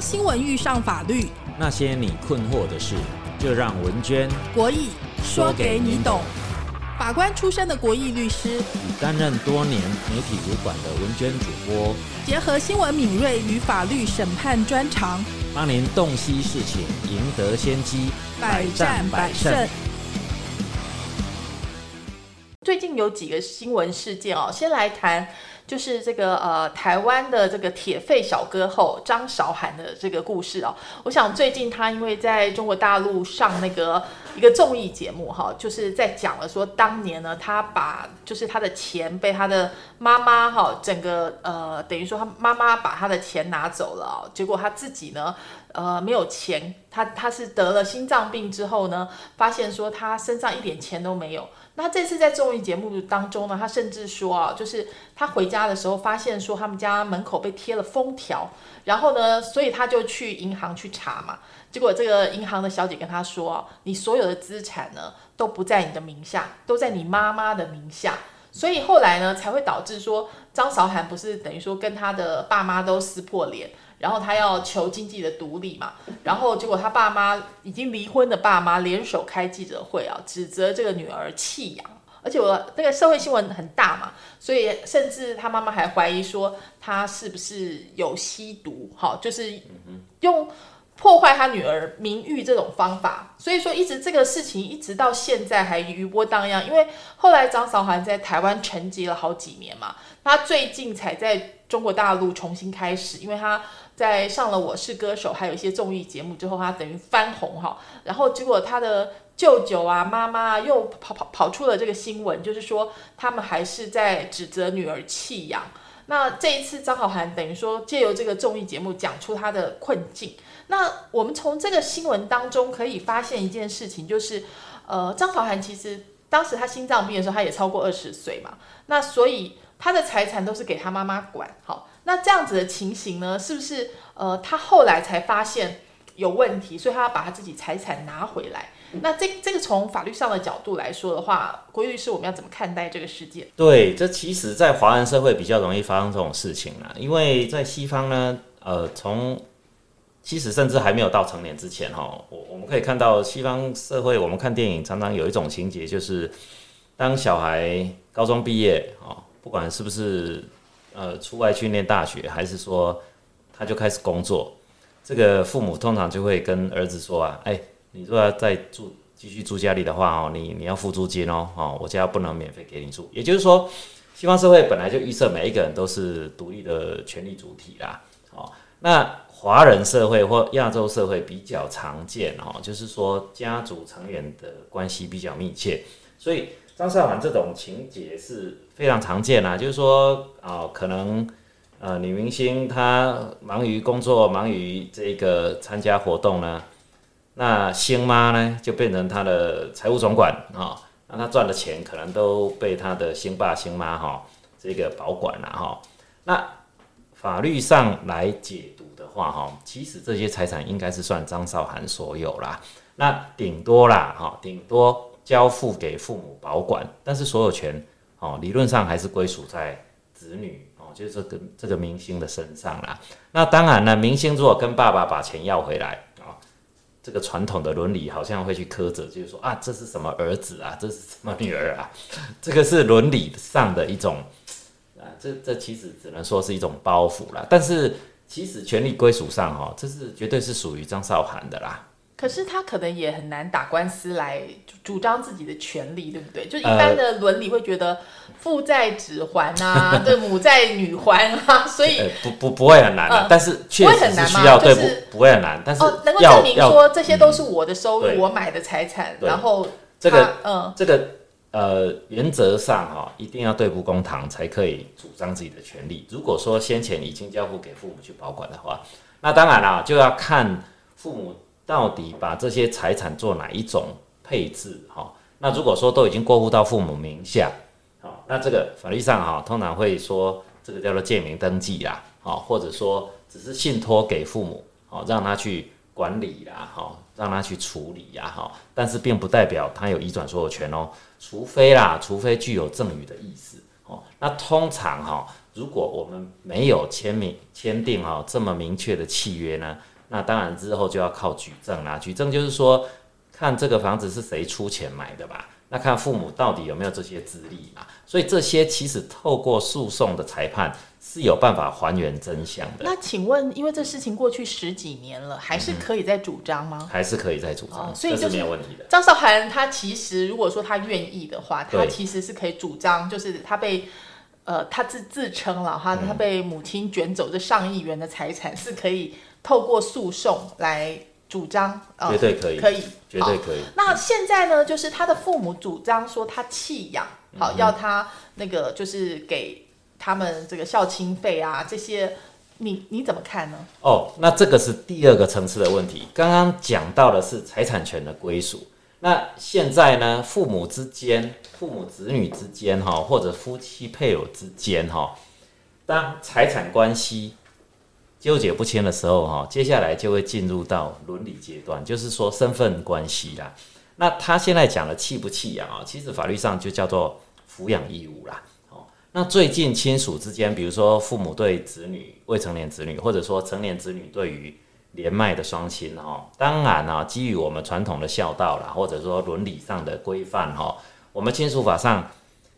当新闻遇上法律，那些你困惑的事，就让文娟国义说给你懂。法官出身的国义律师，与担任多年媒体主管的文娟主播，结合新闻敏锐与法律审判专长，帮您洞悉事情，赢得先机，百战百胜。最近有几个新闻事件哦，先来谈。就是这个呃，台湾的这个铁肺小歌后张韶涵的这个故事哦。我想最近他因为在中国大陆上那个一个综艺节目哈，就是在讲了说当年呢，他把就是他的钱被他的妈妈哈，整个呃等于说他妈妈把他的钱拿走了，结果他自己呢呃没有钱，他他是得了心脏病之后呢，发现说他身上一点钱都没有。那这次在综艺节目当中呢，他甚至说啊，就是他回家的时候发现说他们家门口被贴了封条，然后呢，所以他就去银行去查嘛，结果这个银行的小姐跟他说，你所有的资产呢都不在你的名下，都在你妈妈的名下，所以后来呢才会导致说张韶涵不是等于说跟他的爸妈都撕破脸。然后他要求经济的独立嘛，然后结果他爸妈已经离婚的爸妈联手开记者会啊，指责这个女儿弃养，而且我那个社会新闻很大嘛，所以甚至他妈妈还怀疑说他是不是有吸毒，好，就是用破坏他女儿名誉这种方法，所以说一直这个事情一直到现在还余波荡漾，因为后来张韶涵在台湾沉寂了好几年嘛，他最近才在中国大陆重新开始，因为他。在上了《我是歌手》还有一些综艺节目之后，他等于翻红哈，然后结果他的舅舅啊、妈妈又跑跑跑出了这个新闻，就是说他们还是在指责女儿弃养。那这一次张韶涵等于说借由这个综艺节目讲出他的困境。那我们从这个新闻当中可以发现一件事情，就是呃，张韶涵其实当时他心脏病的时候，他也超过二十岁嘛，那所以他的财产都是给他妈妈管，好。那这样子的情形呢，是不是呃，他后来才发现有问题，所以他要把他自己财产拿回来？那这这个从法律上的角度来说的话，国律师我们要怎么看待这个事件？对，这其实，在华人社会比较容易发生这种事情啊，因为在西方呢，呃，从其实甚至还没有到成年之前哈，我我们可以看到西方社会，我们看电影常常有一种情节，就是当小孩高中毕业啊，不管是不是。呃，出外去念大学，还是说他就开始工作？这个父母通常就会跟儿子说啊，哎，你如果要再住继续住家里的话哦，你你要付租金哦，哦，我家不能免费给你住。也就是说，西方社会本来就预设每一个人都是独立的权利主体啦。哦，那华人社会或亚洲社会比较常见哦，就是说家族成员的关系比较密切，所以。张韶涵这种情节是非常常见啊，就是说啊，可能呃女明星她忙于工作，忙于这个参加活动呢，那星妈呢就变成她的财务总管啊，那她赚的钱可能都被她的星爸星妈哈这个保管了哈。那法律上来解读的话哈，其实这些财产应该是算张韶涵所有啦，那顶多啦哈，顶多。交付给父母保管，但是所有权哦，理论上还是归属在子女哦，就是这个这个明星的身上啦。那当然了，明星如果跟爸爸把钱要回来啊，这个传统的伦理好像会去苛责，就是说啊，这是什么儿子啊，这是什么女儿啊，这个是伦理上的一种啊，这这其实只能说是一种包袱啦。但是其实权利归属上哈，这是绝对是属于张韶涵的啦。可是他可能也很难打官司来主张自己的权利，对不对？就一般的伦理会觉得父债子还啊，对母债女还啊，所以不不不会很难的，但是确实是需要对不不会很难，但是能够证明说这些都是我的收入，我买的财产，然后这个嗯这个呃原则上哈一定要对簿公堂才可以主张自己的权利。如果说先前已经交付给父母去保管的话，那当然了就要看父母。到底把这些财产做哪一种配置？哈，那如果说都已经过户到父母名下，好，那这个法律上哈，通常会说这个叫做借名登记啦，好，或者说只是信托给父母，好，让他去管理啦，好，让他去处理呀，哈，但是并不代表他有移转所有权哦，除非啦，除非具有赠与的意思，哦，那通常哈，如果我们没有签名签订哈这么明确的契约呢，那当然之后就要靠举证啦。举证就是说，看这个房子是谁出钱买的吧？那看父母到底有没有这些资历嘛？所以这些其实透过诉讼的裁判是有办法还原真相的，那请问，因为这事情过去十几年了，还是可以再主张吗？还是可以再主张，哦所以就是这是没有问题的。张韶涵他其实如果说他愿意的话，他其实是可以主张，就是他被呃他自自称了哈，他被母亲卷走这上亿元的财产，是可以透过诉讼来主张，呃绝对可以可以，绝对可以。那现在呢，就是他的父母主张说他弃养，嗯好、要他那个就是给他们这个孝亲费啊这些，你你怎么看呢？哦，那这个是第二个层次的问题。刚刚讲到的是财产权的归属，那现在呢，父母之间、父母子女之间哈，或者夫妻配偶之间哈，当财产关系纠结不清的时候哈，接下来就会进入到伦理阶段，就是说身份关系啦。那他现在讲的弃不弃养啊，其实法律上就叫做抚养义务啦。哦，那最近亲属之间，比如说父母对子女、未成年子女，或者说成年子女对于年迈的双亲哈，当然啊，基于我们传统的孝道啦，或者说伦理上的规范哈，我们亲属法上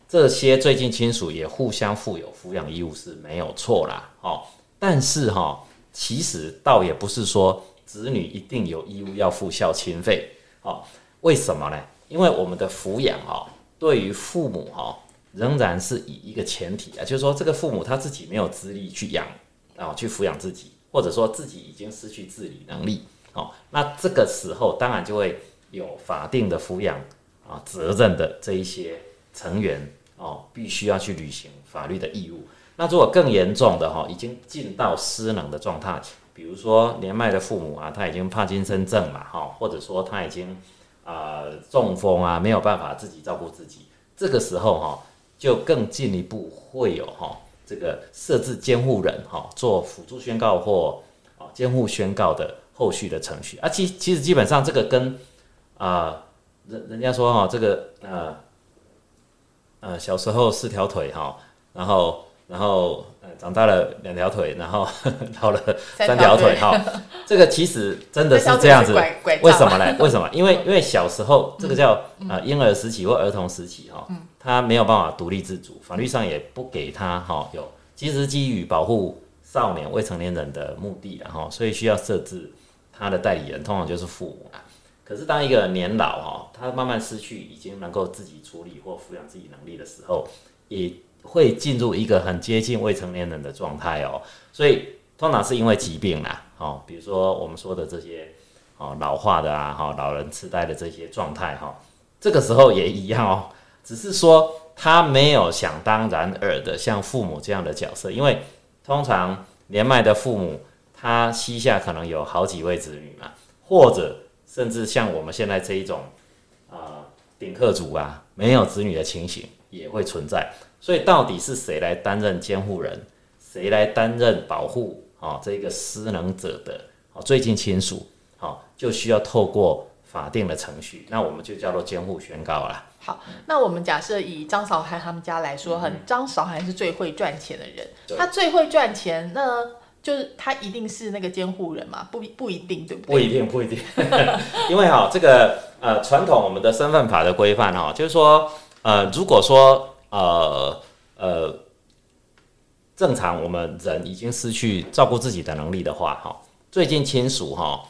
这些最近亲属也互相负有抚养义务是没有错啦。哦，但是哈，其实倒也不是说子女一定有义务要付孝亲费。哦，为什么呢？因为我们的抚养哦，对于父母哈、仍然是以一个前提啊，就是说这个父母他自己没有资历去养啊、去抚养自己，或者说自己已经失去自理能力，哦，那这个时候当然就会有法定的抚养啊责任的这一些成员哦，必须要去履行法律的义务。那如果更严重的哈，已经进到失能的状态，比如说年迈的父母啊，他已经帕金森症嘛，哈，或者说他已经啊、中风啊，没有办法自己照顾自己，这个时候哈，就更进一步会有哈这个设置监护人哈做辅助宣告或啊监护宣告的后续的程序啊，其其实基本上这个跟啊、人人家说哈这个呃呃小时候四条腿哈，然后然后呃长大了两条腿，然后 老了三条腿哈，这个其实真的是这样子。为什么呢？为什么？因为因为小时候这个叫呃婴儿时期或儿童时期哈，他没有办法独立自主，法律上也不给他哈有，其实基于保护少年未成年人的目的然后所以需要设置他的代理人，通常就是父母啦。可是当一个年老哈，他慢慢失去已经能够自己处理或抚养自己能力的时候，也会进入一个很接近未成年人的状态哦。所以通常是因为疾病啦，哦，比如说我们说的这些哦老化的啊，哈、老人痴呆的这些状态哈、这个时候也一样哦，只是说他没有想当然尔的像父母这样的角色，因为通常年迈的父母他膝下可能有好几位子女嘛，或者甚至像我们现在这一种啊顶客族啊，没有子女的情形也会存在。所以到底是谁来担任监护人，谁来担任保护？啊、这个失能者的啊最近亲属，好、就需要透过法定的程序，那我们就叫做监护宣告啦。好，那我们假设以张韶涵他们家来说，很张韶涵是最会赚钱的人，嗯他最会赚钱，那就是他一定是那个监护人嘛？不不一定，对不对？不一定，不一定，因为哈、这个呃传统我们的身份法的规范哈，就是说呃，如果说呃呃正常我们人已经失去照顾自己的能力的话哈，最近亲属哈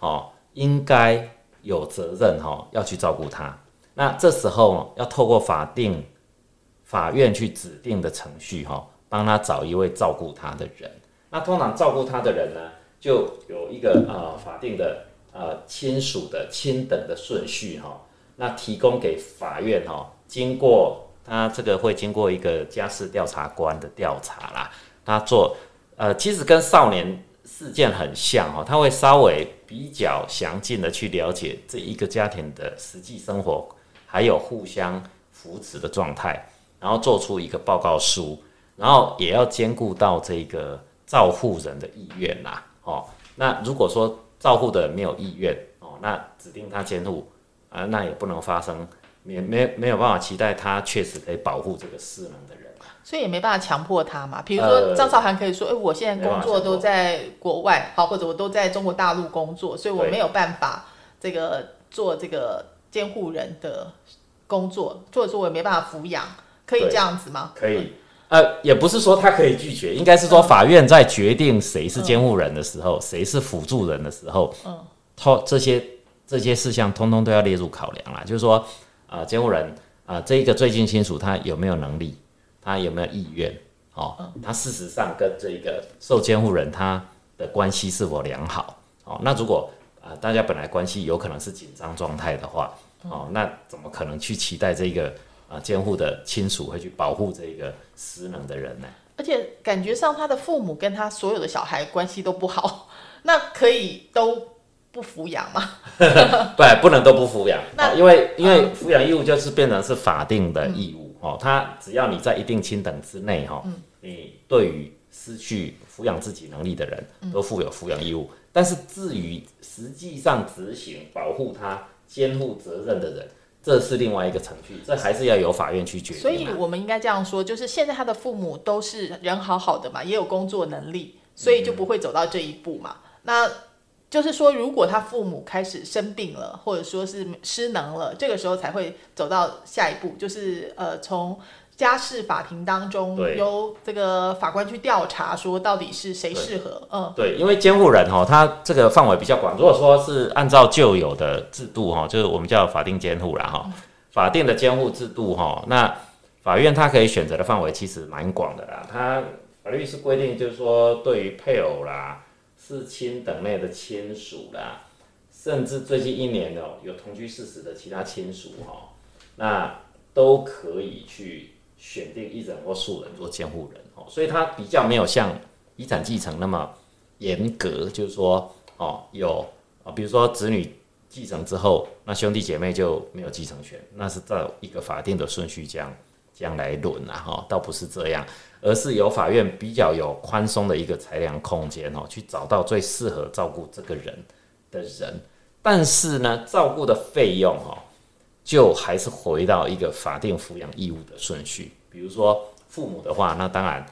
哦应该有责任哈要去照顾他。那这时候要透过法定法院去指定的程序哈，帮他找一位照顾他的人。那通常照顾他的人呢，就有一个呃法定的呃亲属的亲等的顺序哈，那提供给法院哈，经过他这个会经过一个家事调查官的调查啦，他做呃其实跟少年事件很像哈，他会稍微比较详尽的去了解这一个家庭的实际生活，还有互相扶持的状态，然后做出一个报告书，然后也要兼顾到这个照护人的意愿啦。哦，那如果说照护的人没有意愿，哦，那指定他监护啊、那也不能发生，没没没有办法期待他确实可以保护这个失能的人。所以也没办法强迫他嘛。比如说呃张韶涵可以说，哎、我现在工作都在国外，好，或者我都在中国大陆工作，所以我没有办法这个做这个监护人的工作，或者说我也没办法抚养，可以这样子吗？可以。呃，也不是说他可以拒绝，应该是说法院在决定谁是监护人的时候，谁是辅助人的时候，嗯，通这些这些事项通通都要列入考量啦。就是说，啊，监护人啊，这一个最近亲属他有没有能力，他有没有意愿，哦，他事实上跟这一个受监护人他的关系是否良好，哦，那如果啊大家本来关系有可能是紧张状态的话，哦，那怎么可能去期待这个啊监护的亲属会去保护这个失能的人呢？而且感觉上他的父母跟他所有的小孩关系都不好，那可以都不抚养吗？对，不能都不抚养，那哦因为因为抚养义务就是变成是法定的义务、哦，他只要你在一定亲等之内哈、哦，你对于失去抚养自己能力的人都负有抚养义务，但是至于实际上执行保护他监护责任的人，这是另外一个程序，这还是要由法院去决定、啊。所以我们应该这样说，就是现在他的父母都是人好好的嘛，也有工作能力，所以就不会走到这一步嘛。那就是说，如果他父母开始生病了，或者说是失能了，这个时候才会走到下一步，就是呃，从家事法庭当中由这个法官去调查，说到底是谁适合，嗯，对，因为监护人哈，他这个范围比较广。如果说是按照旧有的制度哈，就是我们叫法定监护啦哈，法定的监护制度哈，那法院他可以选择的范围其实蛮广的啦。他法律是规定，就是说对于配偶啦、至亲等类的亲属啦，甚至最近一年哦有同居事实的其他亲属哈，那都可以去选定一人或数人做监护人哦，所以它比较没有像遗产继承那么严格，就是说哦有啊，比如说子女继承之后，那兄弟姐妹就没有继承权，那是照一个法定的顺序这样这样来轮啊哈，倒不是这样，而是由法院比较有宽松的一个裁量空间哦，去找到最适合照顾这个人的人，但是呢，照顾的费用哦。就还是回到一个法定抚养义务的顺序。比如说父母的话，那当然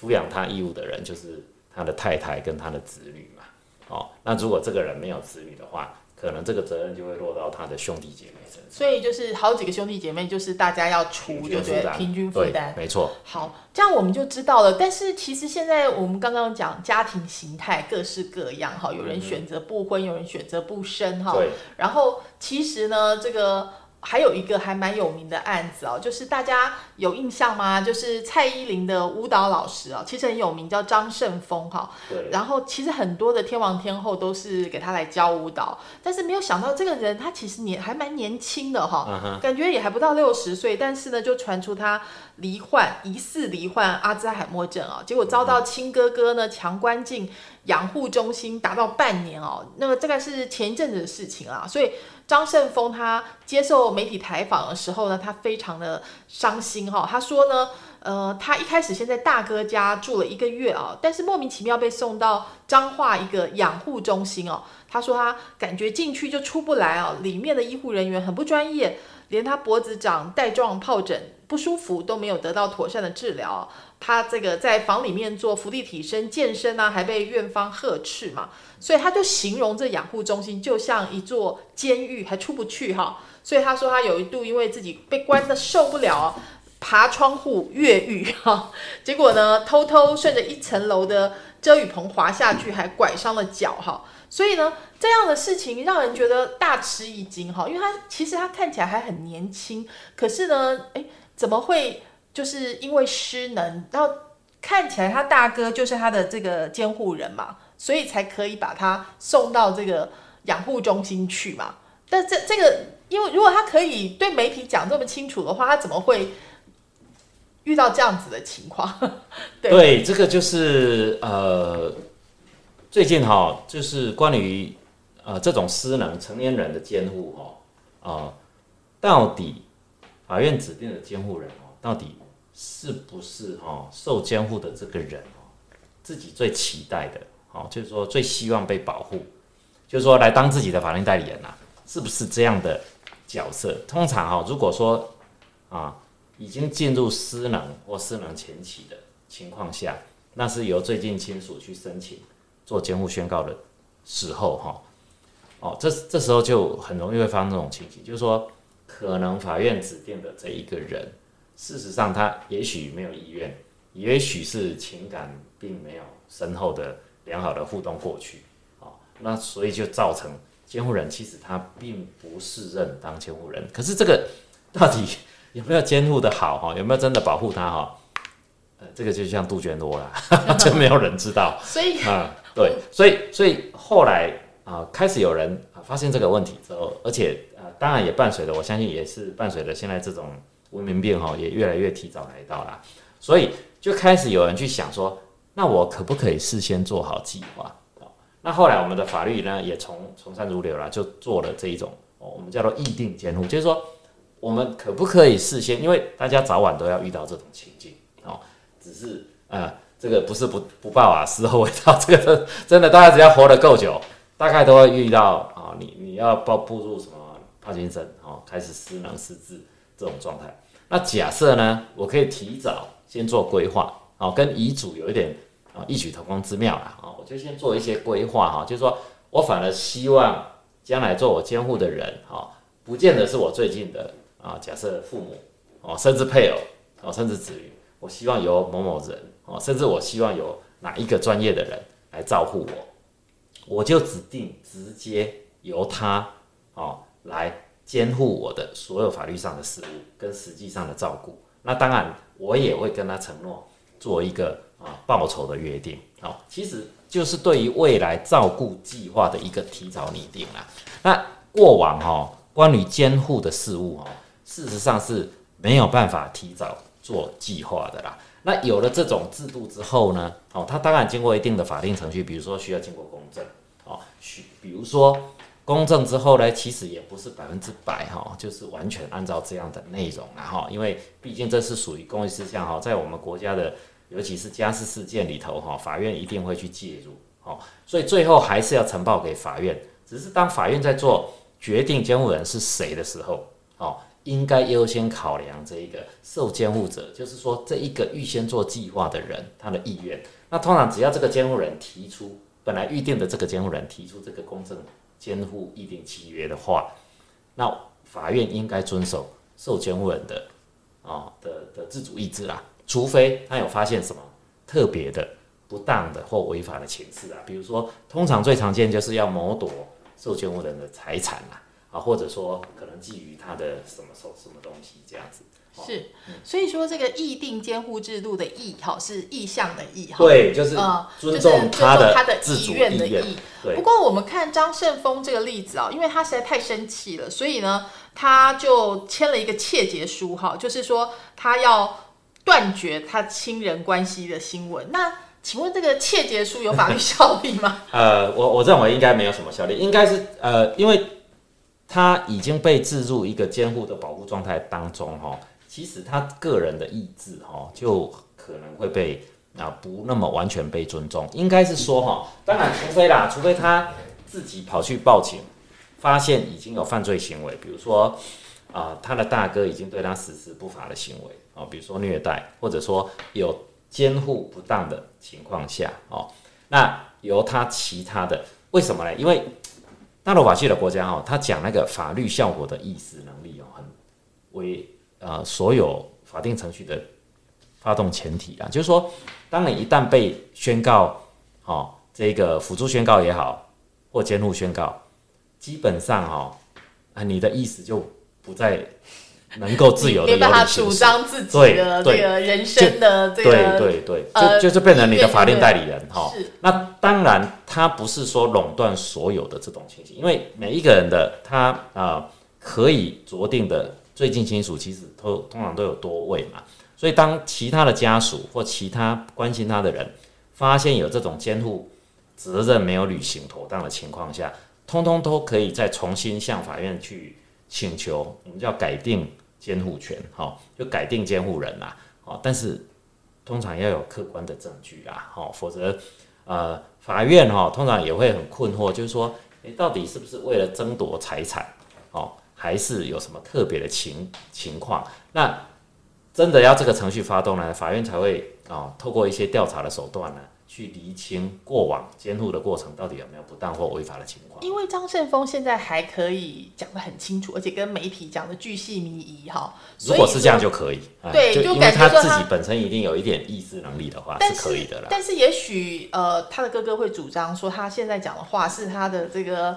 抚养他义务的人就是他的太太跟他的子女嘛。哦，那如果这个人没有子女的话，可能这个责任就会落到他的兄弟姐妹身上，所以就是好几个兄弟姐妹，就是大家要出，就均负担，对平均负对担。没错。好，这样我们就知道了。但是其实现在我们刚刚讲家庭形态各式各样哈，有人选择不婚，有人选择不生哈。对，然后其实呢，这个还有一个还蛮有名的案子哦，就是大家有印象吗？就是蔡依林的舞蹈老师哦，其实很有名，叫张胜峰哈。对，然后其实很多的天王天后都是给他来教舞蹈，但是没有想到这个人他其实年还蛮年轻的哈，感觉也还不到六十岁，但是呢就传出他罹患疑似罹患阿兹海默症啊，结果遭到亲哥哥呢强关进养护中心达到半年哦，那么这个是前一阵子的事情啦，所以张胜峰他接受媒体采访的时候呢，他非常的伤心哈、他说呢。呃，他一开始先在大哥家住了一个月啊，但是莫名其妙被送到彰化一个养护中心哦。他说他感觉进去就出不来哦，里面的医护人员很不专业，连他脖子长带状疱疹不舒服都没有得到妥善的治疗。他这个在房里面做伏地挺身、健身啊，还被院方呵斥嘛，所以他就形容这养护中心就像一座监狱，还出不去哈。所以他说他有一度因为自己被关的受不了，爬窗户越狱哈，结果呢偷偷顺着一层楼的遮雨棚滑下去，还拐伤了脚哈。所以呢，这样的事情让人觉得大吃一惊哈，因为他其实他看起来还很年轻，可是呢，诶，怎么会就是因为失能，然后看起来他大哥就是他的这个监护人嘛，所以才可以把他送到这个养护中心去嘛。但这这个，因为如果他可以对媒体讲这么清楚的话，他怎么会遇到这样子的情况？对，这个就是呃，最近哈，就是关于呃这种失能成年人的监护哈，啊、到底法院指定的监护人哦，到底是不是哈受监护的这个人哦，自己最期待的哦，就是说最希望被保护，就是说来当自己的法定代理人呐、是不是这样的角色？通常哈，如果说啊已经进入失能或失能前期的情况下，那是由最近亲属去申请做监护宣告的时候，哈，哦，这这时候就很容易会发生这种情形，就是说，可能法院指定的这一个人，事实上他也许没有意愿，也许是情感并没有深厚的良好的互动过去，哦，那所以就造成监护人其实他并不是认当监护人，可是这个到底有没有监护的好哈？有没有真的保护他哈？呃，这个就像杜鹃窝啦，就没有人知道。所以啊，对，所以所以后来啊，开始有人啊发现这个问题之后，而且啊，当然也伴随着，我相信也是伴随着现在这种文明病哈，也越来越提早来到啦。所以就开始有人去想说，那我可不可以事先做好计划？那后来我们的法律呢，也从从善如流了，就做了这一种，我们叫做议定监护，就是说。我们可不可以事先？因为大家早晚都要遇到这种情境哦。只是呃，这个不是不不报啊，时候未到。这个 真的，大家只要活得够久，大概都会遇到啊。你你要报步入什么帕金森哦，开始失能失智这种状态。那假设呢，我可以提早先做规划哦，跟遗嘱有一点啊异曲同工之妙啦啊。我就先做一些规划哈，就是说我反而希望将来做我监护的人哈，不见得是我最近的。啊，假设父母哦，甚至配偶哦，甚至子女，我希望由某某人哦，甚至我希望有哪一个专业的人来照顾我，我就指定直接由他哦来监护我的所有法律上的事务跟实际上的照顾。那当然，我也会跟他承诺做一个啊报酬的约定。好，其实就是对于未来照顾计划的一个提早拟定啦。那过往哈关于监护的事务哈。事实上是没有办法提早做计划的啦。那有了这种制度之后呢？哦，他当然经过一定的法定程序，比如说需要经过公证，哦，需比如说公证之后呢，其实也不是百分之百哈，就是完全按照这样的内容啊哈，因为毕竟这是属于公益事项哈，在我们国家的尤其是家事事件里头哈，法院一定会去介入，哦，所以最后还是要呈报给法院。只是当法院在做决定监护人是谁的时候，哦。应该优先考量这一个受监护者，就是说这一个预先做计划的人他的意愿。那通常只要这个监护人提出本来预定的这个监护人提出这个公证监护议定契约的话，那法院应该遵守受监护人的啊的的自主意志啦，除非他有发现什么特别的不当的或违法的情事啊，比如说通常最常见就是要谋夺受监护人的财产啦。啊，或者说可能基于他的什么什什么东西这样子，是，所以说这个议定监护制度的意哈是意向的意哈，对，就是尊重他的他的意愿的意。不过我们看张胜峰这个例子啊，因为他实在太生气了，所以呢，他就签了一个切结书哈，就是说他要断绝他亲人关系的新闻。那请问这个切结书有法律效力吗？呃，我我认为应该没有什么效力，应该是呃，因为。他已经被置入一个监护的保护状态当中，哈，其实他个人的意志，哈，就可能会被啊不那么完全被尊重。应该是说，哈，当然，除非啦，除非他自己跑去报警，发现已经有犯罪行为，比如说啊，他的大哥已经对他实施不法的行为，哦，比如说虐待，或者说有监护不当的情况下，哦，那由他其他的，为什么呢？因为大陆法系的国家哦，他讲那个法律效果的意识能力哦，很为呃所有法定程序的发动前提啊，就是说，当你一旦被宣告哦，这个辅助宣告也好，或监护宣告，基本上哦，啊，你的意思就不再能够自由的办法主张自己的这个人生的这个对对对，就就是变成你的法定代理人哈。那当然，他不是说垄断所有的这种情形，因为每一个人的他啊可以酌定的最近亲属，其实都通常都有多位嘛。所以，当其他的家属或其他关心他的人发现有这种监护责任没有履行妥当的情况下，通通都可以再重新向法院去请求，我们叫改定监护权，哈，就改定监护人啦，哦，但是通常要有客观的证据啦，哦，否则。呃，法院哈通常也会很困惑，就是说，诶，到底是不是为了争夺财产，哦，还是有什么特别的情情况？那真的要这个程序发动呢，法院才会啊、透过一些调查的手段呢，去厘清过往监护的过程到底有没有不当或违法的情况。因为张胜峰现在还可以讲得很清楚，而且跟媒体讲的巨细靡遗哈。如果是这样就可以，哎对就就因为他感觉他自己本身一定有一点意志能力的话，是可以的啦。但是也许呃，他的哥哥会主张说，他现在讲的话是他的这个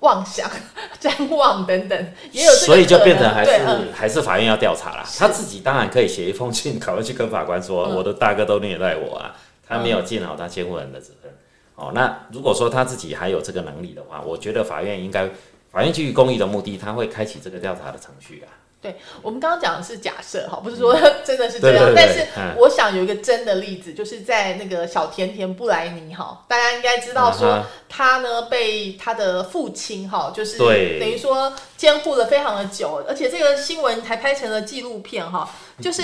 妄想、瞻望等等，也有这个所以就变成还是、嗯还是法院要调查啦。他自己当然可以写一封信，赶快去跟法官说，嗯我的大哥都虐待我啊，他没有尽好他监护人的责任。哦，那如果说他自己还有这个能力的话，我觉得法院应该，法院基于公益的目的，他会开启这个调查的程序啊。对，我们刚刚讲的是假设哈，不是说 真的是这样。对对对但是嗯我想有一个真的例子，就是在那个小甜甜布莱尼哈，大家应该知道说他呢被他的父亲哈，就是等于说监护了非常的久，而且这个新闻还拍成了纪录片哈，就是。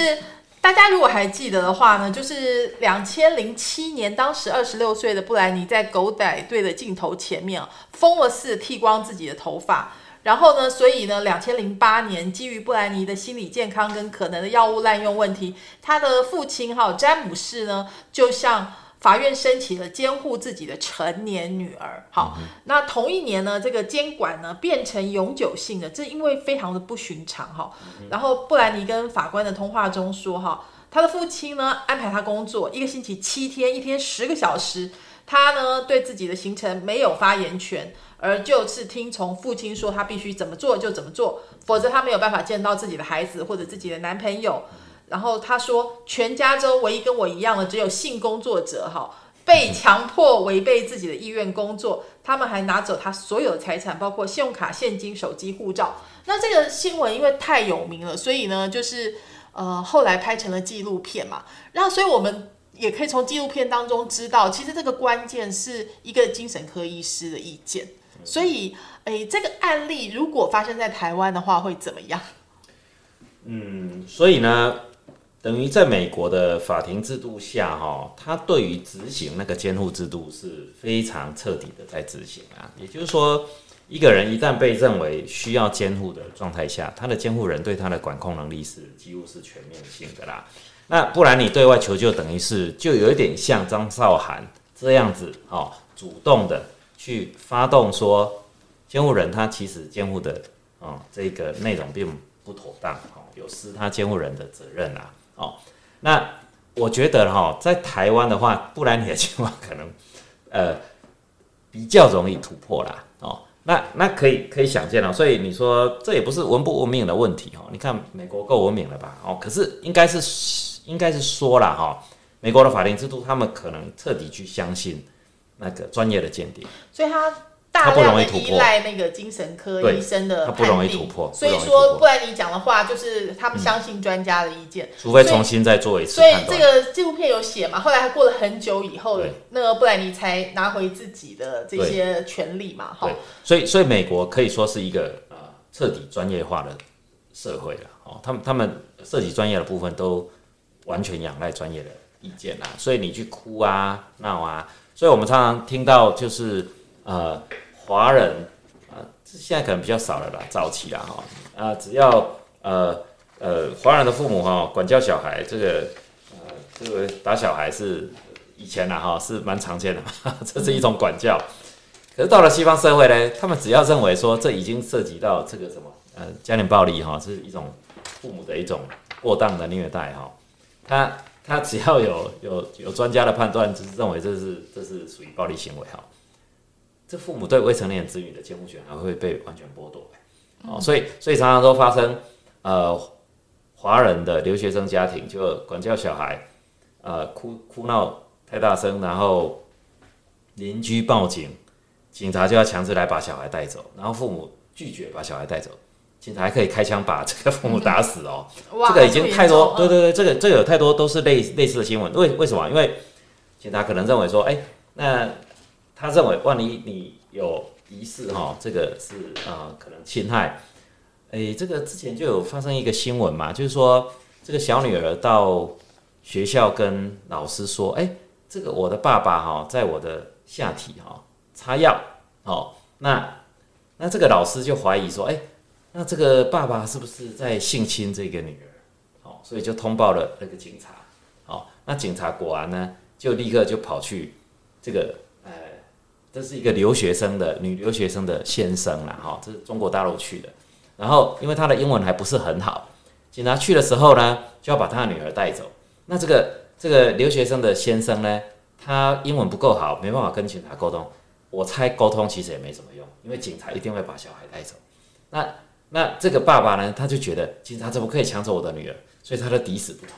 大家如果还记得的话呢，就是两千零七年，当时二十六岁的布莱尼在狗仔队的镜头前面，疯了似剃光自己的头发，然后呢，所以呢，两千零八年，基于布莱尼的心理健康跟可能的药物滥用问题，他的父亲哈詹姆士呢，就像法院申请了监护自己的成年女儿。好，那同一年呢，这个监管呢变成永久性的，这因为非常的不寻常哈。然后布兰妮跟法官的通话中说哈，他的父亲呢安排他工作一个星期七天，一天十个小时。他呢对自己的行程没有发言权，而就是听从父亲说他必须怎么做就怎么做，否则他没有办法见到自己的孩子或者自己的男朋友。然后他说，全加州唯一跟我一样的只有性工作者哈，被强迫违背自己的意愿工作，他们还拿走他所有的财产，包括信用卡、现金、手机、护照。那这个新闻因为太有名了，所以呢，就是呃后来拍成了纪录片嘛。然后所以我们也可以从纪录片当中知道，其实这个关键是一个精神科医师的意见。所以，诶，这个案例如果发生在台湾的话，会怎么样？嗯，所以呢，等于在美国的法庭制度下，哈，他对于执行那个监护制度是非常彻底的在执行啊。也就是说，一个人一旦被认为需要监护的状态下，他的监护人对他的管控能力是几乎是全面性的啦。那不然你对外求救，等于是就有一点像张韶涵这样子哦，主动的去发动说，监护人他其实监护的哦这个内容并不妥当哦，有失他监护人的责任啦哦。那我觉得哈、在台湾的话，不然你的情况可能 呃比较容易突破啦哦。那那可以可以想见了，所以你说这也不是文不文明的问题哦。你看美国够文明了吧？哦，可是应该是应该是说了哈，美国的法庭制度，他们可能彻底去相信那个专业的鉴定。所以他大他不量的容易突破依赖那个精神科医生的他不容易突破所以说不然你讲的话就是他们相信专家的意见，除非重新再做一次所以。这个纪录片有写嘛，后来还过了很久以后，那个布兰妮才拿回自己的这些权利嘛，哈，所以所以美国可以说是一个呃彻底专业化的社会了哦，他们他们涉及专业的部分都完全仰赖专业的意见啦，所以你去哭啊闹啊，所以我们常常听到就是呃华人啊、呃现在可能比较少了啦，早期啦哈。啊、只要呃呃华人的父母哈、管教小孩这个呃这个打小孩是以前啦哈是蛮常见的嘛，这是一种管教。可是到了西方社会呢，他们只要认为说这已经涉及到这个什么呃家庭暴力哈，是一种父母的一种过当的虐待哈，他他只要有有有专家的判断，就是认为这是这是属于暴力行为哈，这父母对未成年子女的监护权还会被完全剥夺哦，所以所以常常都发生呃华人的留学生家庭就管教小孩呃哭哭闹太大声，然后邻居报警。警察就要强制来把小孩带走，然后父母拒绝把小孩带走，警察还可以开枪把这个父母打死哦。哇 这个已经太多，对对对，这个这个有太多都是类类似的新闻。为为什么？因为警察可能认为说，哎、那他认为万一你有疑似哈，这个是呃可能侵害，哎、这个之前就有发生一个新闻嘛，就是说这个小女儿到学校跟老师说，哎、这个我的爸爸哈在我的下体哈擦药，哦，那那这个老师就怀疑说，哎、那这个爸爸是不是在性侵这个女儿？哦，所以就通报了那个警察，哦，那警察果然呢，就立刻就跑去这个，这是一个留学生的女留学生的先生啦，哈，这是中国大陆去的，然后因为他的英文还不是很好，警察去的时候呢，就要把他的女儿带走，那这个这个留学生的先生呢，他英文不够好，没办法跟警察沟通，我猜沟通其实也没什么用，因为警察一定会把小孩带走，那。那这个爸爸呢，他就觉得警察怎么可以抢走我的女儿，所以他的抵死不从，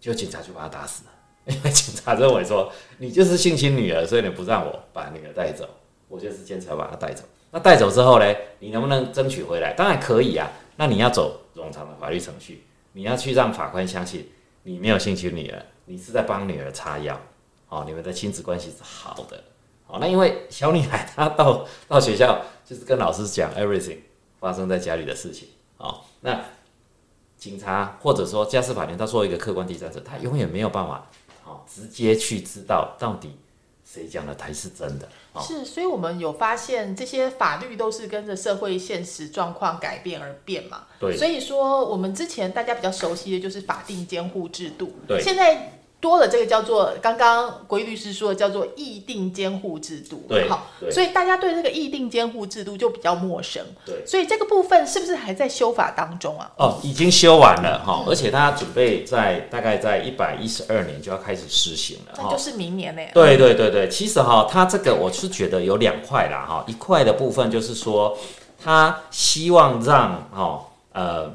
就警察就把他打死了。因为警察认为说你就是性侵女儿，所以你不让我把女儿带走，我就是坚持要把她带走。那带走之后呢，你能不能争取回来？当然可以啊。那你要走冗长的法律程序，你要去让法官相信你没有性侵女儿，你是在帮女儿擦药，哦，你们的亲子关系是好的。哦，那因为小女孩她到 到学校 就是跟老师讲 everything。发生在家里的事情，哦，那警察或者说 家事法庭，他作为一个客观第三者，他永远没有办法，直接去知道到底谁讲的才是真的。是，所以我们有发现，这些法律都是跟着社会现实状况改变而变嘛。对。所以说，我们之前大家比较熟悉的就是法定监护制度。对。现在。多了这个叫做刚刚国义律师说的叫做议定监护制度，对，好，所以大家对这个议定监护制度就比较陌生，对，所以这个部分是不是还在修法当中啊？哦，已经修完了哈，而且它准备在大概在一百一十二年就要开始施行了，那就是明年呢。对对对对，其实哈，它这个我是觉得有两块啦哈，一块的部分就是说，他希望让哈呃。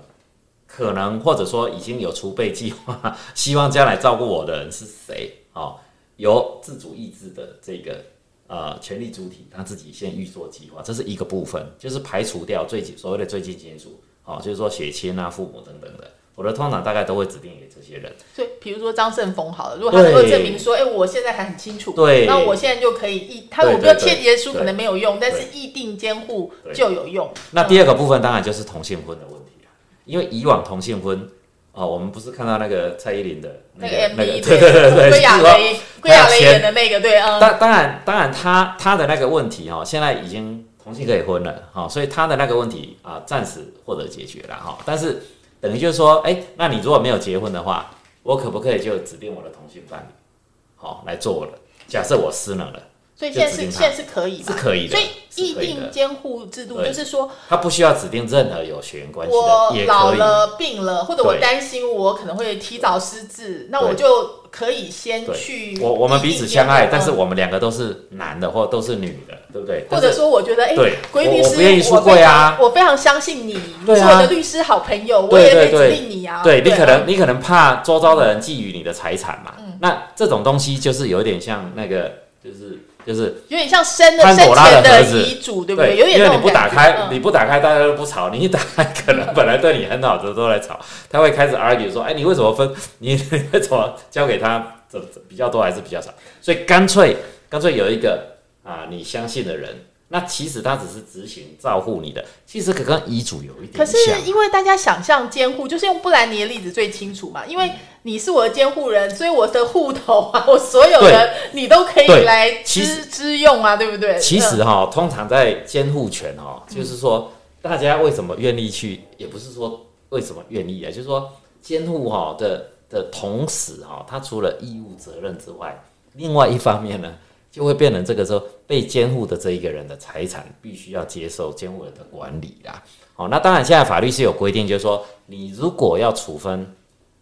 可能或者说已经有储备计划，希望将来照顾我的人是谁？哦，有自主意志的这个呃权利主体，他自己先预做计划，这是一个部分，就是排除掉最近所谓的最近亲属，哦，就是说血亲啊、父母等等的，我的通常大概都会指定给这些人。所以，比如说张胜峰好了，如果他能够证明说，哎，我现在还很清楚，对，那我现在就可以议，他我觉得切结书可能没有用，但是议定监护就有用。那第二个部分当然就是同性婚的问题。因为以往同性婚，哦，我们不是看到那个蔡依林的那个那个对对对对，归亚蕾，归亚蕾演的那个，对啊。当当然当然，他他的那个问题哈，现在已经同性可以婚了哈，所以他的那个问题啊，暂时获得解决了哈。但是等于就是说，哎，那你如果没有结婚的话，我可不可以就指定我的同性伴侣，好来做我的？假设我失能了。所以现在是现在是可以，是可以的。所以议定监护制度就是说，他不需要指定任何有血缘关系的，我老了、病了，或者我担心我可能会提早失智，那我就可以先去。我我们彼此相爱，但是我们两个都是男的或都是女的，对不对？或者说，我觉得哎，闺律师，不愿意出柜啊，我非常相信你，你是我的律师好朋友，我也得指定你啊。对你可能你可能怕周遭的人觊觎你的财产嘛，那这种东西就是有点像那个就是。就是有点像生的生前的遗嘱，对不对？有点因为你不打开，你不打开，大家都不吵；你一打开，可能本来对你很好的都来吵。他会开始 argue 说：“哎，你为什么分？你为什么交给他？这比较多还是比较少？所以干脆干脆有一个啊，你相信的人。”那其实他只是执行照护你的，其实可跟遗嘱有一点可是因为大家想象监护，就是用布兰妮的例子最清楚嘛。因为你是我的监护人，所以我的户头啊，我所有的你都可以来支支用啊，对不对？其实哈，通常在监护权哈，就是说大家为什么愿意去，也不是说为什么愿意啊，就是说监护哈的的同时哈，他除了义务责任之外，另外一方面呢。就会变成这个时候被监护的这一个人的财产必须要接受监护人的管理啦。哦，那当然现在法律是有规定，就是说你如果要处分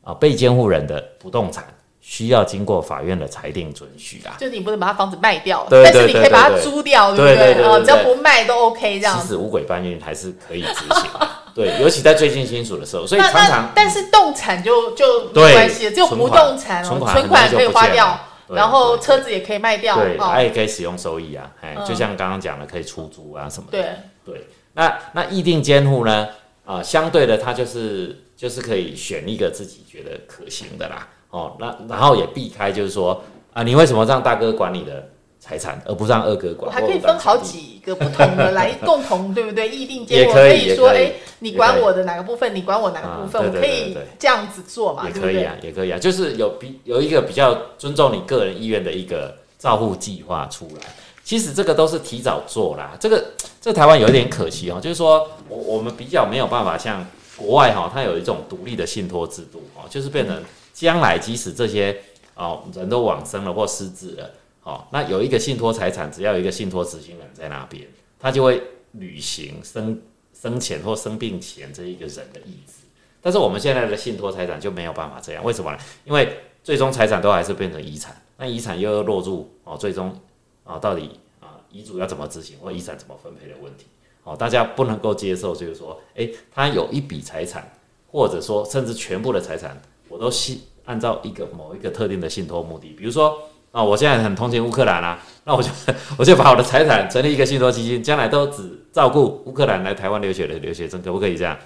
啊被监护人的不动产，需要经过法院的裁定准许啊。就是你不能把他房子卖掉，但是你可以把它租掉，对不对？啊，只要不卖都 OK 这样。其实五轨搬运还是可以执行，对，尤其在最近亲属的时候，所以常常但是动产就就没关系，只有不动产哦，存款可以花掉。然后车子也可以卖掉，对，它也可以使用收益啊，哎，就像刚刚讲的，可以出租啊什么的。对对，那那议定监护呢？啊，相对的，它就是就是可以选一个自己觉得可行的啦。哦，那然后也避开就是说啊，你为什么让大哥管你的？财产，而不让二哥管。还可以分好几个不同的来共同，对不对？议定结果可以说，哎，你管我的哪个部分，你管我哪个部分，我可以这样子做嘛？也可以啊，也可以啊，就是有比有一个比较尊重你个人意愿的一个照护计划出来。其实这个都是提早做啦。这个这台湾有一点可惜哦，就是说我我们比较没有办法像国外哈，它有一种独立的信托制度哦，就是变成将来即使这些哦人都往生了或失智了，哦，那有一个信托财产，只要有一个信托执行人在那边，他就会履行生生前或生病前这一个人的意志。但是我们现在的信托财产就没有办法这样，为什么呢？因为最终财产都还是变成遗产，那遗产又要落入哦，最终啊到底啊遗嘱要怎么执行或遗产怎么分配的问题。哦，大家不能够接受，就是说，诶，他有一笔财产，或者说甚至全部的财产，我都信按照一个某一个特定的信托目的，比如说啊，我现在很同情乌克兰啊，那我就 我就把我的财产成立一个信托基金，将来都只照顾乌克兰来台湾留学的留学生，可不可以这样？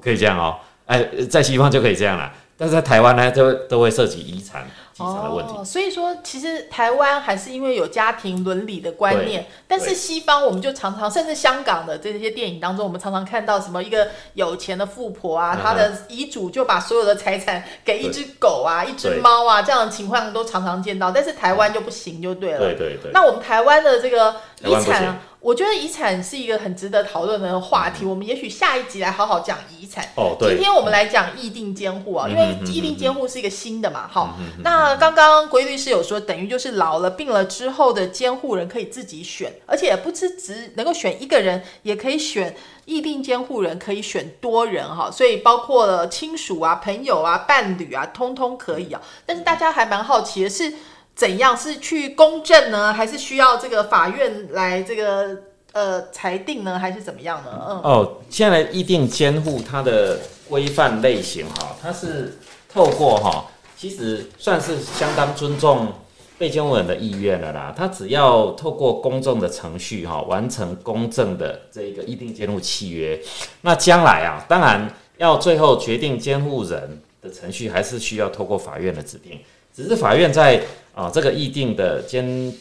可以这样哦，哎，在西方就可以这样了，但是在台湾呢，就都会涉及遗产。哦，所以说其实台湾还是因为有家庭伦理的观念，但是西方我们就常常，甚至香港的这些电影当中，我们常常看到什么一个有钱的富婆啊，她的遗嘱就把所有的财产给一只狗啊、一只猫啊，这样的情况都常常见到，但是台湾就不行，就对了。对对对。那我们台湾的这个遗产。我觉得遗产是一个很值得讨论的话题，我们也许下一集来好好讲遗产。哦，对。今天我们来讲议定监护啊，因为议定监护是一个新的嘛，哈。那刚刚规律师有说，等于就是老了病了之后的监护人可以自己选，而且不是只能够选一个人，也可以选议定监护人，可以选多人哈，所以包括了亲属啊、朋友啊、伴侣啊，通通可以啊。但是大家还蛮好奇的是。怎样是去公证呢？还是需要这个法院来这个呃裁定呢？还是怎么样呢？嗯哦，现在议定监护它的规范类型哈，它是透过哈，其实算是相当尊重被监护人的意愿了啦。他只要透过公证的程序哈，完成公证的这一个议定监护契约，那将来啊，当然要最后决定监护人的程序，还是需要透过法院的指定。只是法院在啊，这个议定的监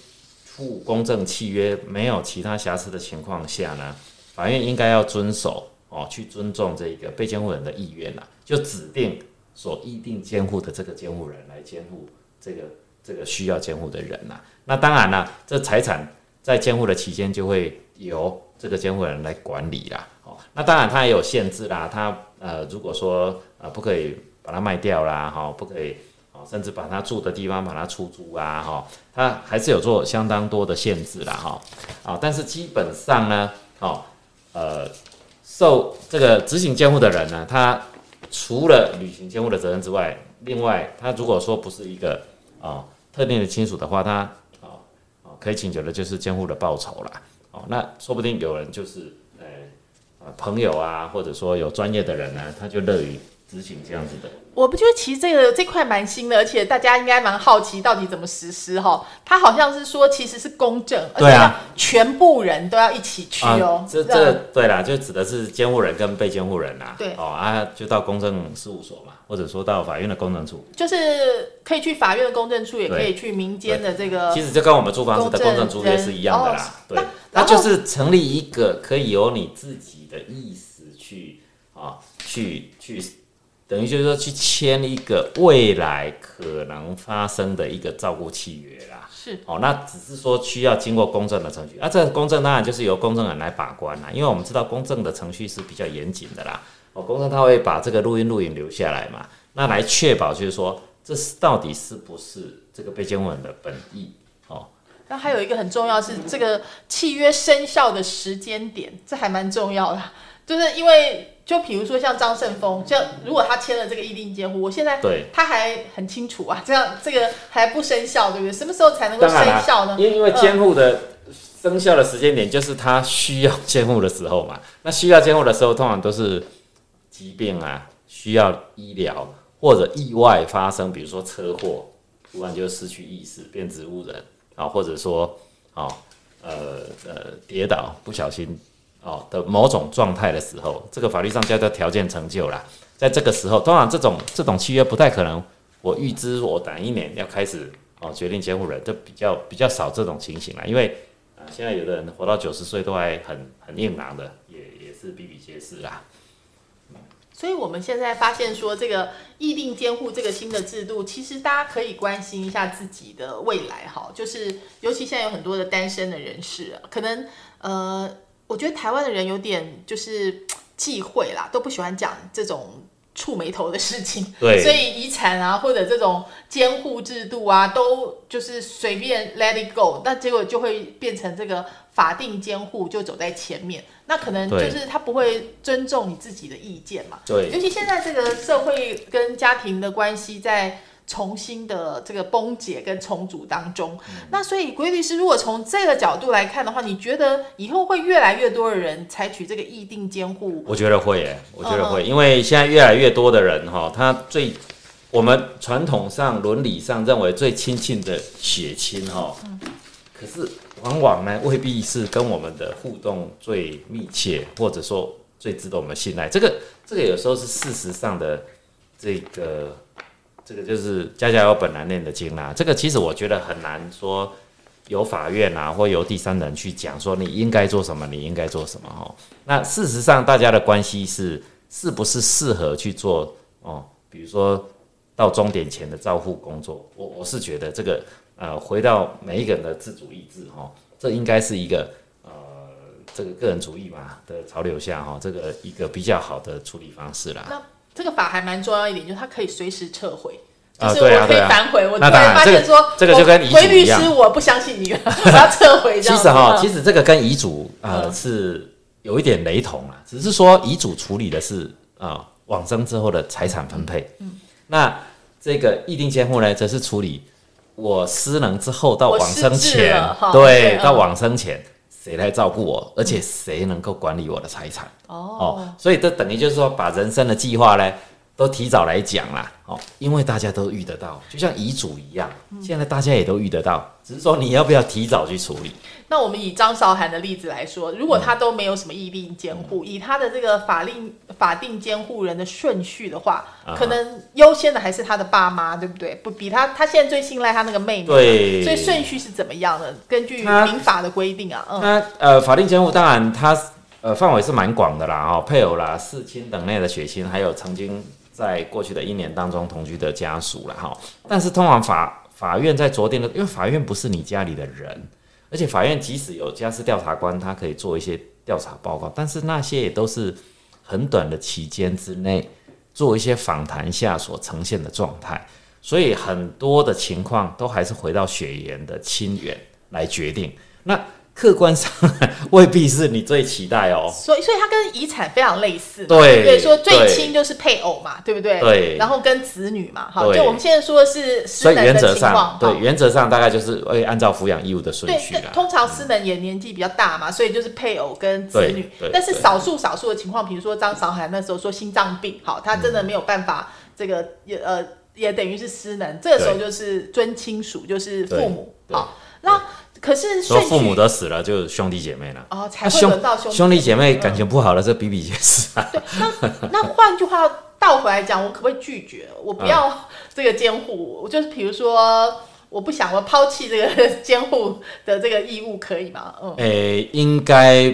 护公证契约没有其他瑕疵的情况下呢，法院应该要遵守哦，去尊重这个被监护人的意愿呐，就指定所议定监护的这个监护人来监护这个这个需要监护的人呐。那当然了，这财产在监护的期间就会由这个监护人来管理啦。哦，那当然他也有限制啦，他呃，如果说呃不可以把它卖掉啦，哈，不可以。甚至把他住的地方把它出租啊，哈，他还是有做相当多的限制啦，哈，啊，但是基本上呢，哦，呃，受这个执行监护的人呢，他除了履行监护的责任之外，另外他如果说不是一个啊特定的亲属的话，他啊啊可以请求的就是监护的报酬啦，哦，那说不定有人就是呃朋友啊，或者说有专业的人呢，他就乐于执行这样子的。我不觉得其实这个这块蛮新的，而且大家应该蛮好奇到底怎么实施哈。他好像是说其实是公证，而且全部人都要一起去哦。这这对啦，就指的是监护人跟被监护人呐。对哦啊，就到公证事务所嘛，或者说到法院的公证处。就是可以去法院的公证处，也可以去民间的这个。其实就跟我们租房子的公证租约是一样的啦。对，那就是成立一个可以由你自己的意思去啊，去去。等于就是说，去签一个未来可能发生的一个照顾契约啦。是哦，那只是说需要经过公证的程序。啊，这个公证当然就是由公证人来把关啦。因为我们知道公证的程序是比较严谨的啦。哦，公证他会把这个录音录影留下来嘛，那来确保就是说，这是到底是不是这个被监护人的本意？哦，那还有一个很重要是这个契约生效的时间点，这还蛮重要的，就是因为。就比如说像张胜峰，像如果他签了这个议定监护，我现在对他还很清楚啊，这样这个还不生效，对不对？什么时候才能够生效呢？因因为监护的生效的时间点就是他需要监护的时候嘛。那需要监护的时候，通常都是疾病啊，需要医疗或者意外发生，比如说车祸，突然就失去意识变植物人啊，或者说啊呃呃跌倒不小心。哦的某种状态的时候，这个法律上叫做条件成就啦。在这个时候，当然这种这种契约不太可能，我预知我哪一年要开始哦决定监护人，就比较比较少这种情形啦。因为啊，现在有的人活到九十岁都还很很硬朗的，也也是比比皆是啦。所以我们现在发现说，这个议定监护这个新的制度，其实大家可以关心一下自己的未来哈，就是尤其现在有很多的单身的人士，可能呃。我觉得台湾的人有点就是忌讳啦，都不喜欢讲这种触眉头的事情。对所以遗产啊，或者这种监护制度啊，都就是随便 let it go，那结果就会变成这个法定监护就走在前面，那可能就是他不会尊重你自己的意见嘛。对尤其现在这个社会跟家庭的关系在重新的这个崩解跟重组当中，那所以规律师如果从这个角度来看的话，你觉得以后会越来越多的人采取这个议定监护？我觉得会耶，我觉得嗯会，因为现在越来越多的人哈，他最我们传统上伦理上认为最亲近的血亲哈，可是往往呢未必是跟我们的互动最密切，或者说最值得我们信赖。这个这个有时候是事实上的这个这个就是家家有本难念的经啦。这个其实我觉得很难说。由法院啊，或由第三人去讲说你应该做什么，你应该做什么哈。那事实上，大家的关系是是不是适合去做哦？比如说到终点前的照护工作，我我是觉得这个呃，回到每一个人的自主意志哈，这应该是一个呃这个个人主义嘛的潮流下哈，这个一个比较好的处理方式啦。这个法还蛮重要一点，就是它可以随时撤回。就啊是我可以对啊。对啊反悔，我突然然发现说，这个这个就跟遗嘱回律师我不相信你了，我要撤回。其实哈，嗯。其实这个跟遗嘱呃嗯。是有一点雷同啊，只是说遗嘱处理的是啊往生之后的财产分配，嗯。那这个议定监护呢，则是处理我失能之后到往生前对到往生前谁来照顾我，而且谁能够管理我的财产哦哦，所以这等于就是说把人生的计划呢。都提早来讲啦，哦，因为大家都遇得到，就像遗嘱一样，嗯现在大家也都遇得到，只是说你要不要提早去处理。那我们以张韶涵的例子来说，如果他都没有什么意定监护，以他的这个法令法定监护人的顺序的话，啊可能优先的还是他的爸妈，对不对？不比他，他现在最信赖他那个妹妹，对所以顺序是怎么样的？根据民法的规定啊，嗯，那呃，法定监护当然它呃范围是蛮广的啦，哦，配偶啦、四亲等内的血亲，还有曾经在过去的一年当中同居的家属啦，哈。但是通常法法院在酌定的，因为法院不是你家里的人，而且法院即使有家事调查官，他可以做一些调查报告，但是那些也都是很短的期间之内做一些访谈下所呈现的状态，所以很多的情况都还是回到血缘的亲缘来决定。那客观上未必是你最期待哦。所以所以它跟遗产非常类似嘛，对对，说最亲就是配偶嘛，对。不对？对。然后跟子女嘛，好，就我们现在说的是所以失能的原则上情况，，对原则上大概就是会按照抚养义务的顺，序对。通常失能也年纪比较大嘛，所以就是配偶跟子女。但是少数少数的情况，比如说张韶涵那时候说心脏病，好，他真的没有办法，这个也呃也等于是失能，这个时候就是尊亲属，就是父母，好，那可是说父母都死了，就兄弟姐妹了。哦才会轮到兄兄弟姐妹嗯感情不好了，这比比皆是啊。那换句话倒回来讲，我可不可以拒绝？我不要这个监护，我就是比如说。我不想，我抛弃这个 监护的这个义务，可以吗？嗯，诶、应该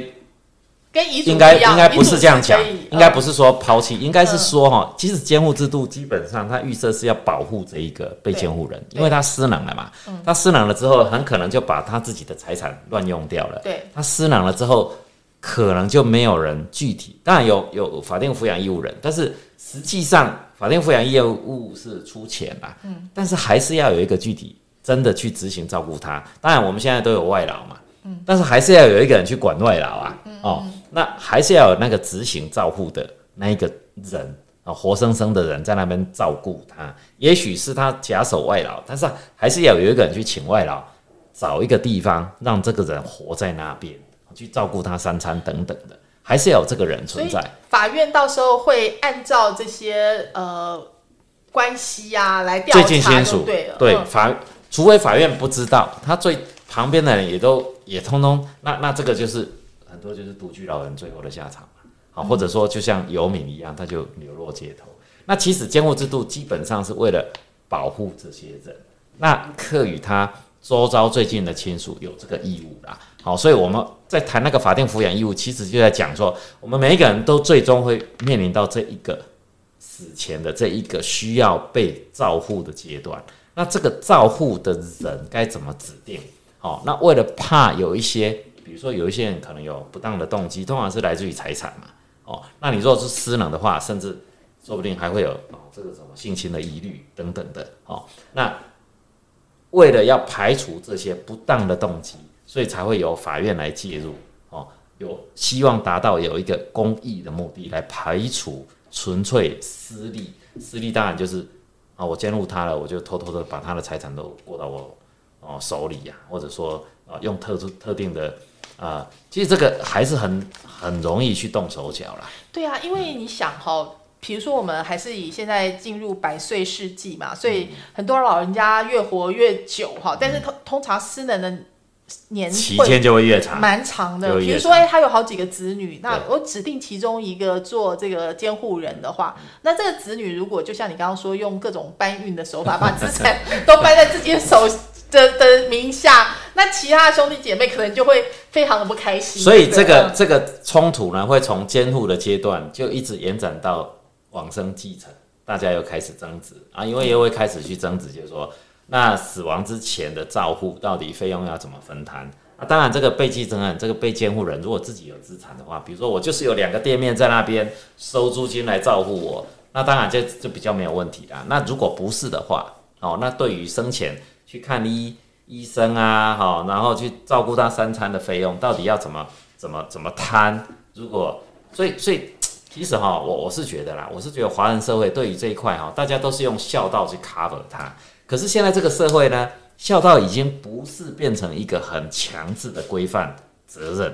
跟遗嘱应该应该不是这样讲应该嗯。不是说抛弃，应该是说哈，其实监护制度基本上它预设是要保护这一个被监护人，因为他失能了嘛，他失能了之后，很可能就把他自己的财产乱用掉了。对。他失能了之后，可能就没有人具体，当然有有法定抚养义务人，但是实际上法定抚养义务是出钱啦，嗯，但是还是要有一个具体真的去执行照顾他。当然我们现在都有外劳嘛，嗯，但是还是要有一个人去管外劳啊，哦，那还是要有那个执行照护的那一个人啊，活生生的人在那边照顾他。也许是他假手外劳，但是还是要有一个人去请外劳，找一个地方让这个人活在那边，去照顾他三餐等等的，还是要有这个人存在。法院到时候会按照这些呃关系呀、来调最近查就对了。嗯法，除非法院不知道，他最旁边的人也都也通通，那那这个就是很多就是独居老人最后的下场。好，或者说就像游民一样，他就流落街头。那其实监护制度基本上是为了保护这些人，那课与他周遭最近的亲属有这个义务啦。好，所以我们在谈那个法定抚养义务，其实就在讲说，我们每一个人都最终会面临到这一个死前的这一个需要被照护的阶段。那这个照护的人该怎么指定？好，那为了怕有一些，比如说有一些人可能有不当的动机，通常是来自于财产嘛。哦。那你如果是私能的话，甚至说不定还会有哦这个什么性侵的疑虑等等的哦。那为了要排除这些不当的动机，所以才会由法院来介入哦，有希望达到有一个公益的目的来排除纯粹私利。私利当然就是啊，我奸入他了，我就偷偷的把他的财产都过到我哦手里呀，或者说啊用特殊特定的啊，其实这个还是很很容易去动手脚啦。对啊，因为你想哈，比如说我们还是以现在进入百岁世纪嘛，所以很多老人家越活越久哈，但是通通常失能的年期间就会越长。蛮长的。比如说，长哎，他有好几个子女，那我指定其中一个做这个监护人的话，那这个子女如果就像你刚刚说，用各种搬运的手法把资产 都搬在自己的手的的名下，那其他的兄弟姐妹可能就会非常的不开心。所以这个这个冲突呢，会从监护的阶段就一直延展到往生继承，大家又开始争执啊，因为又会开始去争执，就是说，那死亡之前的照护到底费用要怎么分摊？啊，当然，这个被继承人、这个被监护人，如果自己有资产的话，比如说我就是有两个店面在那边收租金来照顾我，那当然就就比较没有问题啦。那如果不是的话，哦，那对于生前去看医医生啊，好、然后去照顾他三餐的费用，到底要怎么怎么怎么摊？如果所以所以其实哈、我我是觉得啦，我是觉得华人社会对于这一块哈、大家都是用孝道去 cover 它。可是现在这个社会呢，孝道已经不是变成一个很强制的规范责任。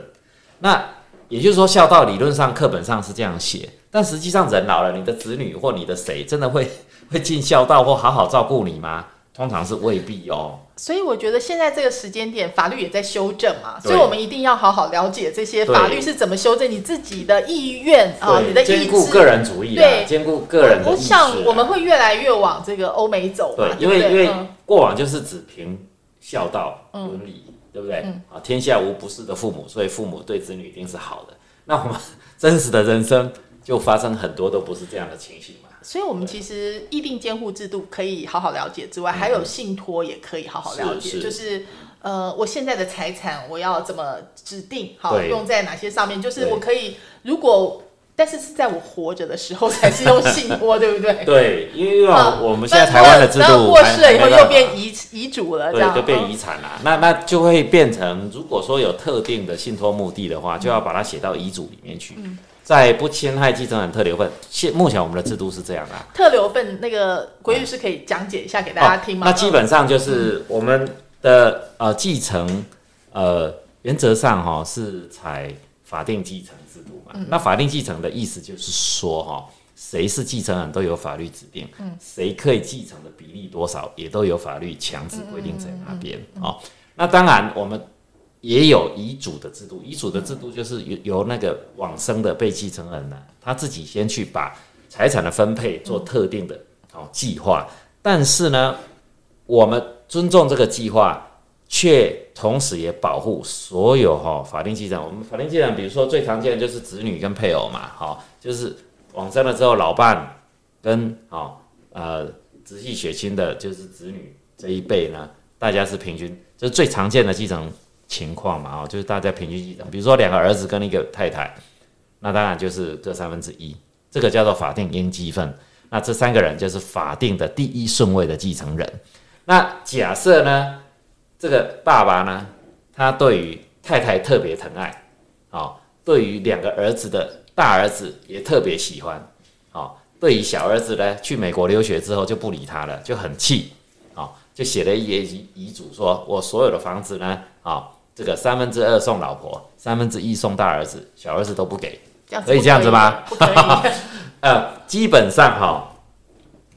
那也就是说，孝道理论上课本上是这样写，但实际上人老了，你的子女或你的谁真的会会尽孝道或好好照顾你吗？通常是未必哦。所以我觉得现在这个时间点，法律也在修正嘛，所以我们一定要好好了解这些法律是怎么修正你自己的意愿啊，你的意志。兼顾个人主义啦，对兼顾个人的我意识啊。想我们会越来越往这个欧美走嘛，因为因为嗯过往就是只凭孝道伦理，对不对？嗯啊，天下无不是的父母，所以父母对子女一定是好的。那我们 真实的人生就发生很多都不是这样的情形嘛。所以我们其实议定监护制度可以好好了解之外，还有信托也可以好好了解，嗯是是就是。呃，我现在的财产我要怎么指定好用在哪些上面？就是我可以，如果但是是在我活着的时候才是用信托，对不对？对，因为啊我们现在台湾的制度过世了以后又变遗遗嘱了，这对，样就变嗯遗产啦。那那就会变成，如果说有特定的信托目的的话，就要把它写到遗嘱里面去，嗯在不侵害继承人特留份。现目前我们的制度是这样的、啊。特留份那个规律是可以讲解一下给大家听吗？哦那基本上就是我们的呃继承，呃原则上哈、是采法定继承制度嘛。嗯那法定继承的意思就是说哈、谁是继承人都有法律指定，嗯谁可以继承的比例多少也都有法律强制规定在那边嗯哦。那当然我们。也有遗嘱的制度，遗嘱的制度就是由由那个往生的被继承人呢，他自己先去把财产的分配做特定的哦计划，但是呢，我们尊重这个计划，却同时也保护所有哈、法定继承。我们法定继承，比如说最常见的就是子女跟配偶嘛，哈、就是往生了之后，老伴跟哦呃直系血亲的，就是子女这一辈呢，大家是平均，这是最常见的继承情况嘛，哦，就是大家平均继承。比如说两个儿子跟一个太太，那当然就是各三分之一，这个叫做法定应继分。那这三个人就是法定的第一顺位的继承人。那假设呢，这个爸爸呢，他对于太太特别疼爱，哦，对于两个儿子的大儿子也特别喜欢，哦，对于小儿子呢，去美国留学之后就不理他了，就很气，哦，就写了一遗遗嘱说，我所有的房子呢，哦，这个三分之二送老婆，三分之一送大儿子，小儿子都不给。可以这样子吗 呃，基本上哈、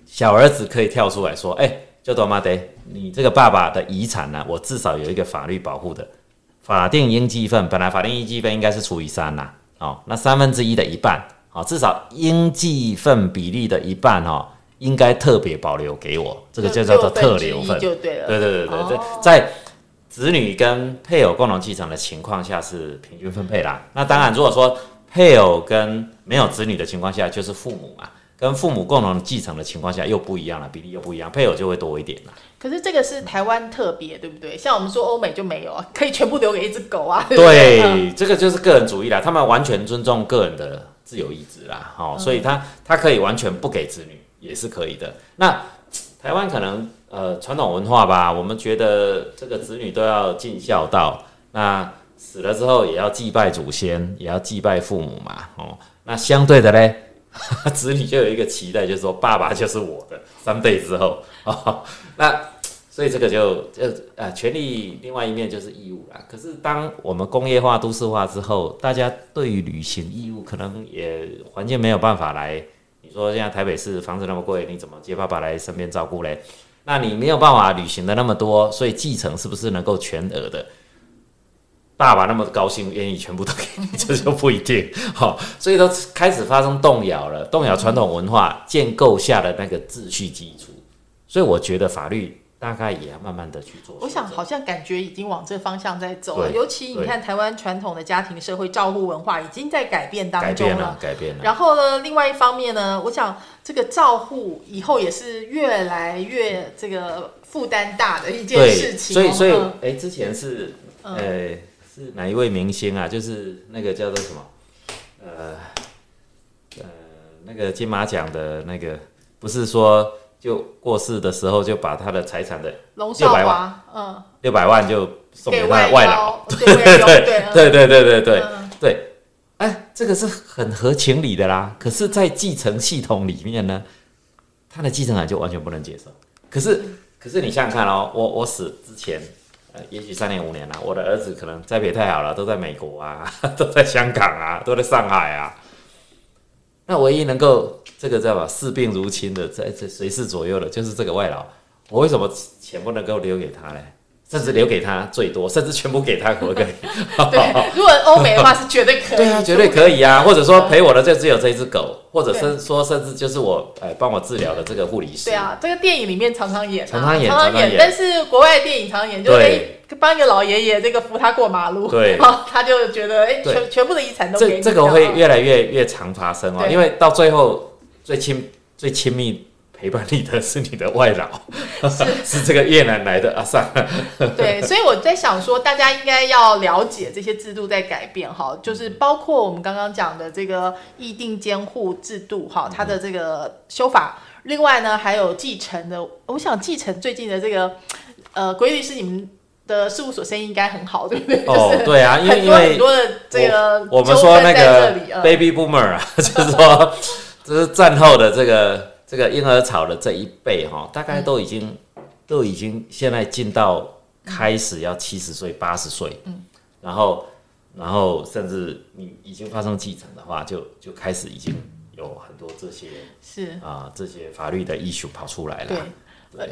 小儿子可以跳出来说：“哎、就多妈得，你这个爸爸的遗产呢，我至少有一个法律保护的法定应继分。本来法定应继分应该是除以三呐，哦，那三分之一的一半，哦，至少应继分比例的一半哦，应该特别保留给我，这个就叫做特留份。就对了。对对对对对，哦在子女跟配偶共同继承的情况下是平均分配啦。那当然，如果说配偶跟没有子女的情况下，就是父母嘛，跟父母共同继承的情况下又不一样了，比例又不一样，配偶就会多一点啦。可是这个是台湾特别，对不对？像我们说欧美就没有啊，可以全部留给一只狗啊。对这个就是个人主义啦，他们完全尊重个人的自由意志啦，哦，所以他他可以完全不给子女也是可以的。那台湾可能呃传统文化吧，我们觉得这个子女都要尽孝道，那死了之后也要祭拜祖先，也要祭拜父母嘛，哦，那相对的嘞。子女就有一个期待，就是说爸爸就是我的，三辈之后，哦，那所以这个就就呃，权利另外一面就是义务啦。可是当我们工业化、都市化之后，大家对于履行义务可能也环境没有办法来。说现在台北市房子那么贵，你怎么接爸爸来身边照顾嘞？那你没有办法履行的那么多，所以继承是不是能够全额的？爸爸那么高兴，愿意全部都给你，这就不一定。好，所以都开始发生动摇了，动摇传统文化建构下的那个秩序基础。所以我觉得法律大概也要慢慢的去做。我想好像感觉已经往这方向在走了，尤其你看台湾传统的家庭社会照护文化已经在改变当中改变了，改变了。然后呢，另外一方面呢，我想这个照护以后也是越来越这个负担大的一件，事情、哦。所以所以嗯哎、之前是嗯呃是哪一位明星啊？就是那个叫做什么呃呃那个金马奖的那个，不是说就过世的时候就把他的财产的龙少600华，嗯，六百万就送给他外的 外劳。对，对嗯对对对对对，哎，这个是很合情理的啦。可是，在继承系统里面呢，他的继承人就完全不能接受。可是，可是你想想看哦，我我死之前，呃，也许三年五年了，我的儿子可能栽培太好了，都在美国啊，都在香港啊，都在上海啊。那唯一能够这个知道吧视病如亲的，在这随侍左右的，就是这个外劳。我为什么钱不能够留给他呢？甚至留给他最多，甚至全部给他，可不可以？对，如果欧美的话是绝对可以，对啊，绝对可以啊。或者说陪我的就只有这一只狗，或者对。是说甚至就是我哎帮我治疗的这个护理师。对啊，这个电影里面常常演、啊，常常演常常常演。但是国外电影常常演，就是对。哎帮一个老爷爷这个扶他过马路，对。然后他就觉得哎，对。全全部的遗产都给你，这这个会越来越越常发生哦，因为到最后最亲最亲密陪伴你的是你的外老，是 是这个越南来的阿萨。对，所以我在想说，大家应该要了解这些制度在改变哈，就是包括我们刚刚讲的这个议定监护制度哈，它的这个修法。另外呢，还有继承的，我想继承最近的这个呃，国律师你们的事务所生意应该很好，对不对？哦就，是对啊，因为很多很多的这个我们说那个 baby boomer 啊，就是说这是战后的这个这个婴儿潮的这一辈哈，大概都已经、都已经现在进到开始要七十岁八十岁，嗯，然后然后甚至你已经发生继承的话，就就开始已经有很多这些是。啊、这些法律的 issue 跑出来了，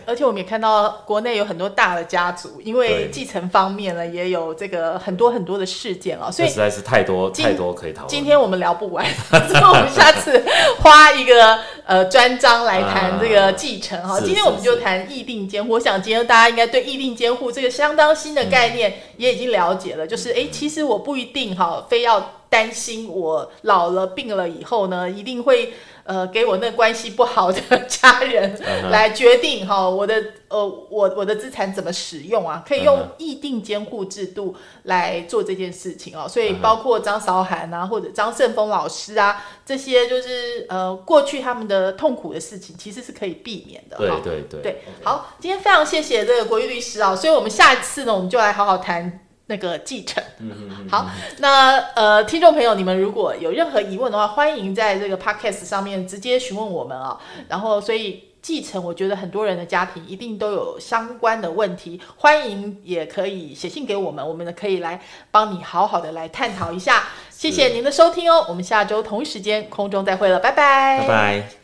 而且我们也看到国内有很多大的家族，因为对继承方面呢，也有这个很多很多的事件啊、所以这实在是太多太多可以讨论。今天我们聊不完，所 以我们下次花一个 呃专章来谈这个继承哈。是今天我们就谈议定监护，我想今天大家应该对议定监护这个相当新的概念也已经了解了，就是诶，其实我不一定哈，非要担心我老了病了以后呢，一定会。呃，给我那关系不好的家人来决定哈，我的呃，我我的资产怎么使用啊？可以嗯用哼议定监护制度来做这件事情哦。所以包括张韶涵啊，或者张胜峰老师啊，这些就是呃过去他们的痛苦的事情，其实是可以避免的。对对对好，今天非常谢谢这个国玉律师啊，所以我们下一次呢，我们就来好好谈那个继承。嗯好，那呃，听众朋友，你们如果有任何疑问的话，欢迎在这个 podcast 上面直接询问我们啊。然后，所以继承，我觉得很多人的家庭一定都有相关的问题，欢迎也可以写信给我们，我们呢可以来帮你好好的来探讨一下。谢谢您的收听哦，我们下周同一时间空中再会了，拜拜，拜拜。